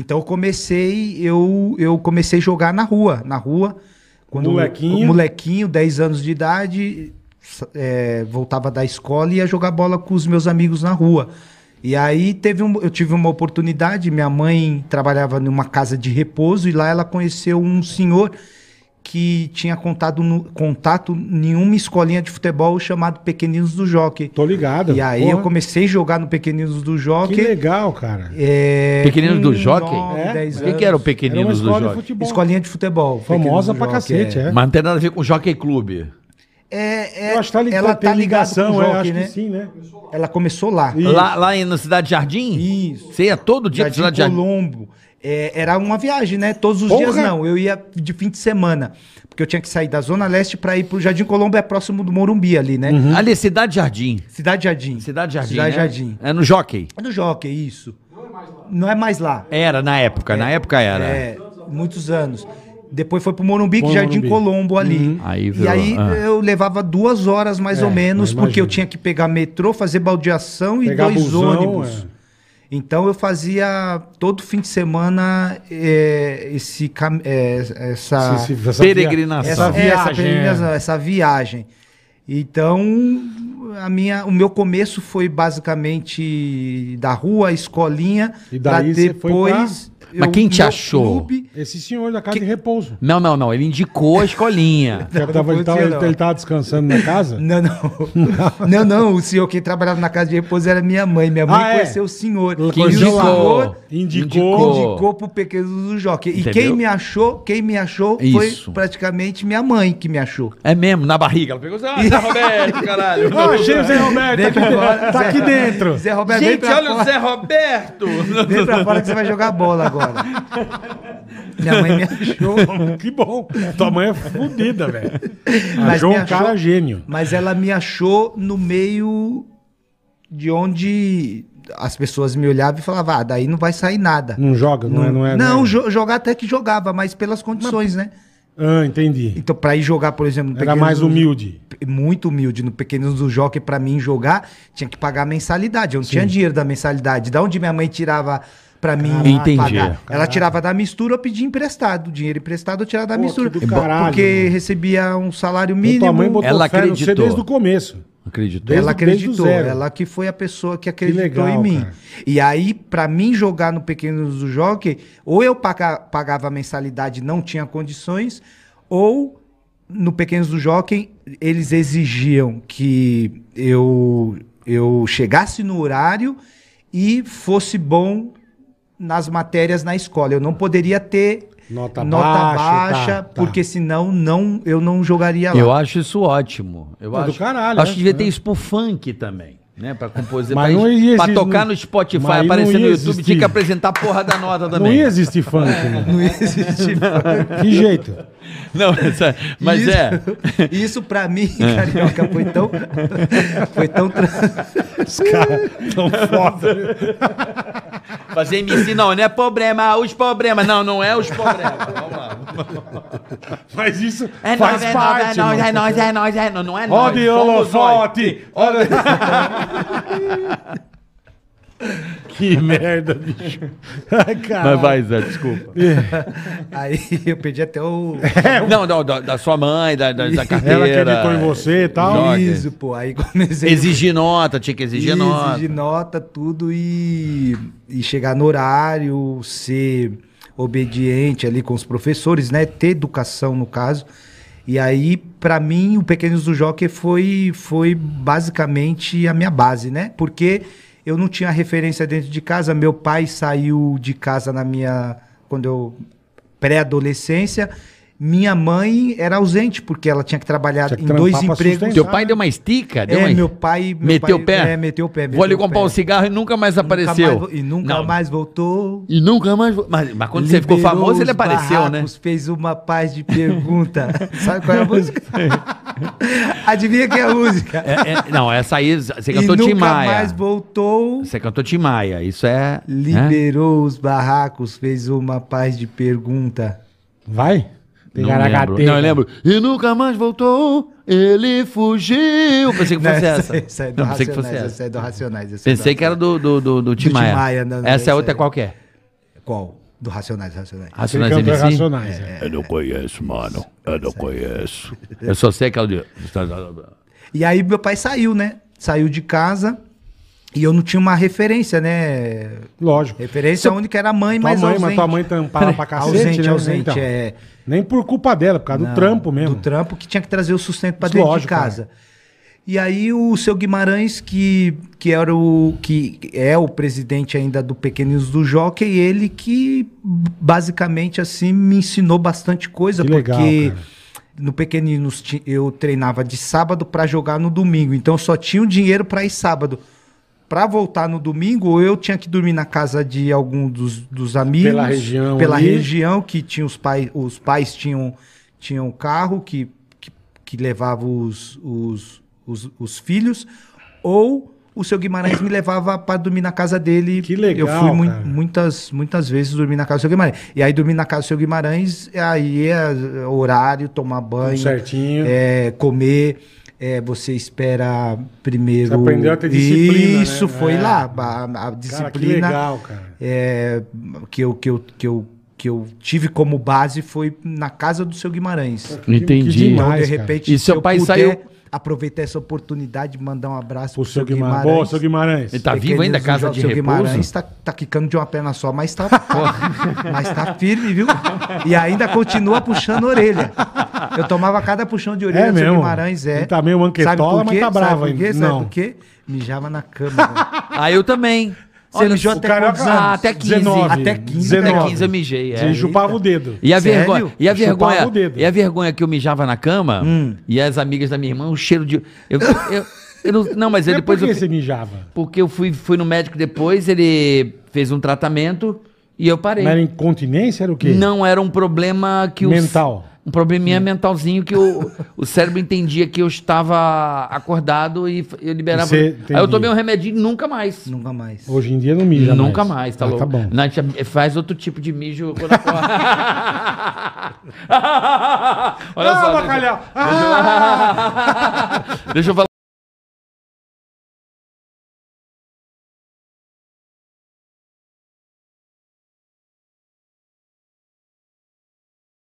Então eu comecei, eu, eu comecei a jogar na rua, na rua. Quando Molequinho. molequinho, 10 anos de idade, é, voltava da escola e ia jogar bola com os meus amigos na rua. E aí teve um, eu tive uma oportunidade, minha mãe trabalhava numa casa de repouso e lá ela conheceu um senhor que tinha contato, no, contato em uma escolinha de futebol chamado Pequeninos do Jockey. Tô ligado. E aí Porra, eu comecei a jogar no Pequeninos do Que Jockey. legal, cara. É, Pequeninos do Jockey? nove, É? O que, que era o anos. Era Pequeninos do escola de Jockey? futebol. Escolinha de futebol. Famosa Pequeninos pra Jockey, cacete, é. Mas não tem nada a ver com o Jockey Clube. É, é, Eu acho que tá, li- ela tem tá ligação, com o é, Jockey, acho né? que sim, né? Ela começou lá. Isso. Lá, lá em- na Cidade Jardim? Isso. Você ia todo dia Jardim Cidade Jardim? É, era uma viagem, né? Todos os Porra! dias não. Eu ia de fim de semana. Porque eu tinha que sair da Zona Leste para ir pro Jardim Colombo, é próximo do Morumbi ali, né? Ali, Cidade Jardim. Cidade Jardim. Cidade Jardim. Cidade né? Jardim. É no Jockey. É no Jockey, isso. Não é mais lá. Era na época, na época era. É, muitos anos. Depois foi pro Morumbi, que Morumbi. Jardim Colombo ali. Aí e aí ah. eu levava duas horas mais É, ou menos, porque eu tinha que pegar metrô, fazer baldeação e Pegar dois busão, ônibus. Então eu fazia todo fim de semana é, esse, é, essa, essa Peregrinação. Essa é, essa, viagem. peregrinação, essa viagem. Então, a minha, o meu começo foi basicamente da rua, a escolinha, E pra daí você foi depois. Mas quem te achou? Esse senhor da casa de repouso. Não, não, não. Ele indicou a escolinha. Ele tava, ele, tava, podia, ele, não. ele tava descansando na casa? Não, não. não, não. O senhor que trabalhava na casa de repouso era minha mãe. Minha mãe Ah, é? conheceu o senhor. E o conheceu lá. senhor Indicou. indicou pro pequeno do Jockey. E Entendeu? quem me achou, quem me achou Isso. foi praticamente minha mãe que me achou. É mesmo, na barriga. Ela pegou assim, ah, Zé Roberto, caralho. Ah, achei o Zé Roberto. Pra fora, Tá aqui dentro. Zé Roberto, vem Gente, pra olha o fora. Zé Roberto. Vem pra fora que você vai jogar bola agora. Minha mãe me achou. Que bom. Tua mãe é fodida, velho. Mas Achou um cara achou- gênio. Mas ela me achou no meio de onde as pessoas me olhavam e falavam, ah, daí não vai sair nada. Não joga, não, é? Não, é, não, é. jo- jogar até que jogava, mas pelas condições, né? Ah, entendi. Então, pra ir jogar, por exemplo, no Era Pequenos mais do- humilde. Muito humilde. No Pequenos do Jockey, pra mim jogar, tinha que pagar mensalidade. Eu não tinha dinheiro da mensalidade. Da onde minha mãe tirava pra mim Entendi. pagar? Ela tirava da mistura, eu pedia emprestado. Dinheiro emprestado, eu tirava da Pô, mistura. caralho, porque mano. recebia um salário Então, tua mãe mínimo. botou Ela fé acreditou. desde o começo. Acreditou. Ela acreditou, ela que foi a pessoa que acreditou legal, em mim. cara. E aí, pra mim jogar no Pequenos do Jockey, ou eu paga- pagava a mensalidade e não tinha condições, ou no Pequenos do Jockey, eles exigiam que eu, eu chegasse no horário e fosse bom nas matérias na escola. Eu não poderia ter Nota nota baixa, baixa, tá, tá. porque senão não, eu não jogaria lá. Eu acho isso ótimo. Eu Pô, do acho, caralho, acho é, que devia é. ter isso pro funk também. Né, pra compor, Mas pra, não ia pra tocar não- no Spotify, mas não aparecer no ia YouTube, existir. tinha que apresentar a porra da nota Não também. ia existir funk, né? Não existe Que jeito? Não, essa- mas isso, é. Isso pra mim, carioca, foi tão. Foi tão. Os caras tão foda. Fazer MC não, não é problema, os problemas. Não, não é os problemas. Vamos lá. Mas isso É faz nóis, é parte. nóis, é nóis, mano. é nóis, é nóis, é nóis. Não é Ó nóis. de somos holofote! nós. Olha... que merda, bicho. Ai. Mas vai, Zé, desculpa. Aí eu perdi até o. Não, não, da, da sua mãe, da, da, da carteira. Ela acreditou em você e tal. Isso, pô. Aí comecei. Exigir nota, tinha que exigir nota. Exigir nota, tudo e, e chegar no horário, ser obediente ali com os professores, né? Ter educação, no caso. E aí, pra mim, o Pequenos do Jockey foi, foi basicamente a minha base, né? Porque eu não tinha referência dentro de casa. Meu pai saiu de casa na minha. Quando eu. pré-adolescência. Minha mãe era ausente, porque ela tinha que trabalhar Tinha que em dois empregos. Teu pai deu uma estica? Deu É, uma... meu pai. meu meteu o pé? É, meteu o pé. Vou ali meteu o comprar pé. um cigarro e nunca mais apareceu. Nunca mais vo- e nunca Não. mais voltou. E nunca mais. Mas, mas quando você ficou Liberou famoso, ele apareceu, né? barracos, Fez uma paz de pergunta. Sabe qual é a música? Adivinha que é a música? É, é, não, essa aí, você cantou nunca Tim Maia. mais voltou. Você cantou Tim Maia. Isso é. né? Liberou os barracos, fez uma paz de pergunta. Vai? Não lembro. Não, eu lembro. E nunca mais voltou, ele fugiu. Pensei que fosse essa. essa é do Não, pensei que Racionais. fosse Essa é do Racionais. essa é do Pensei que era do, do, do, do Tim Tim Maia. Maia, não, não, essa é essa outra é- qualquer. Qual? Do Racionais, Racionais. Racionais cantou MC? Racionais. é. Eu não conheço, mano. Eu não conheço. Eu só sei aquela de... E aí meu pai saiu, né? Saiu de casa e eu não tinha uma referência, né? Lógico. Referência única era a mãe, Tua mas mãe, ausente. mas tua mãe tampava pra cacete, ausente, né? ausente, Então, é. Nem por culpa dela, por causa do Não, trampo mesmo. Do trampo que tinha que trazer o sustento pra dentro lógico, de casa. E aí o seu Guimarães, que, que era o que é o presidente ainda do Pequeninos do Jockey, ele que basicamente assim me ensinou bastante coisa, Que legal, porque cara. no Pequeninos eu treinava de sábado pra jogar no domingo, então eu só tinha o dinheiro pra ir sábado. Pra voltar no domingo, eu tinha que dormir na casa de algum dos, dos amigos. Pela região Pela ali. região, que tinha os pais, os pais tinham, tinham carro que, que, que levava os, os, os, os filhos, ou o seu Guimarães me levava para dormir na casa dele. Que legal, Eu fui cara. muitas, muitas vezes dormir na casa do seu Guimarães. E aí dormir na casa do seu Guimarães, aí é horário, tomar banho, Tudo certinho. é, comer. É, você espera primeiro. Você aprendeu a ter disciplina, né? Isso, foi É. lá. A, a Cara, que disciplina legal, cara. é, que, eu, que, eu, que, eu, que eu tive como base foi na casa do seu Guimarães. Entendi. que Então, demais, de cara. repente, E seu pai saiu- aproveitar essa oportunidade de mandar um abraço O seu Guimarães. Boa, seu Guimarães. Ele tá vivo ainda, casa de seu repouso? Guimarães tá, tá quicando de uma perna só, mas tá, mas tá firme, viu? E ainda continua puxando a orelha. Eu tomava cada puxão de orelha É do seu? Guimarães, é. Ele tá meio manquetola, Sabe por mas tá bravo Sabe por ainda. quê? Sabe Não. por quê? Mijava na cama. velho. Ah, eu também. Você mijou o até carioca- quantos anos? Ah, até 15. 19. Até 15, Até 19. 15 eu mijei, é. Você chupava o dedo. E a Sério? vergonha, e a Chupava vergonha, o dedo. e a vergonha que eu mijava na cama, Hum. e as amigas da minha irmã, o cheiro de eu, eu, eu não, não, mas eu Mas depois por que eu, você mijava? porque eu fui fui no médico depois, ele fez um tratamento e eu parei. Mas era incontinência? Era o quê? Não era um problema que o Mental. Um probleminha mentalzinho que o, o cérebro entendia que eu estava acordado e eu liberava. Você Aí eu tomei um remedinho e nunca mais. Nunca mais. Hoje em dia não mija Nunca mais, tá Ah, louco? Tá bom. Não, a gente faz outro tipo de mijo quando acorda. Olha Ah, só. bacalhau! Deixa eu falar.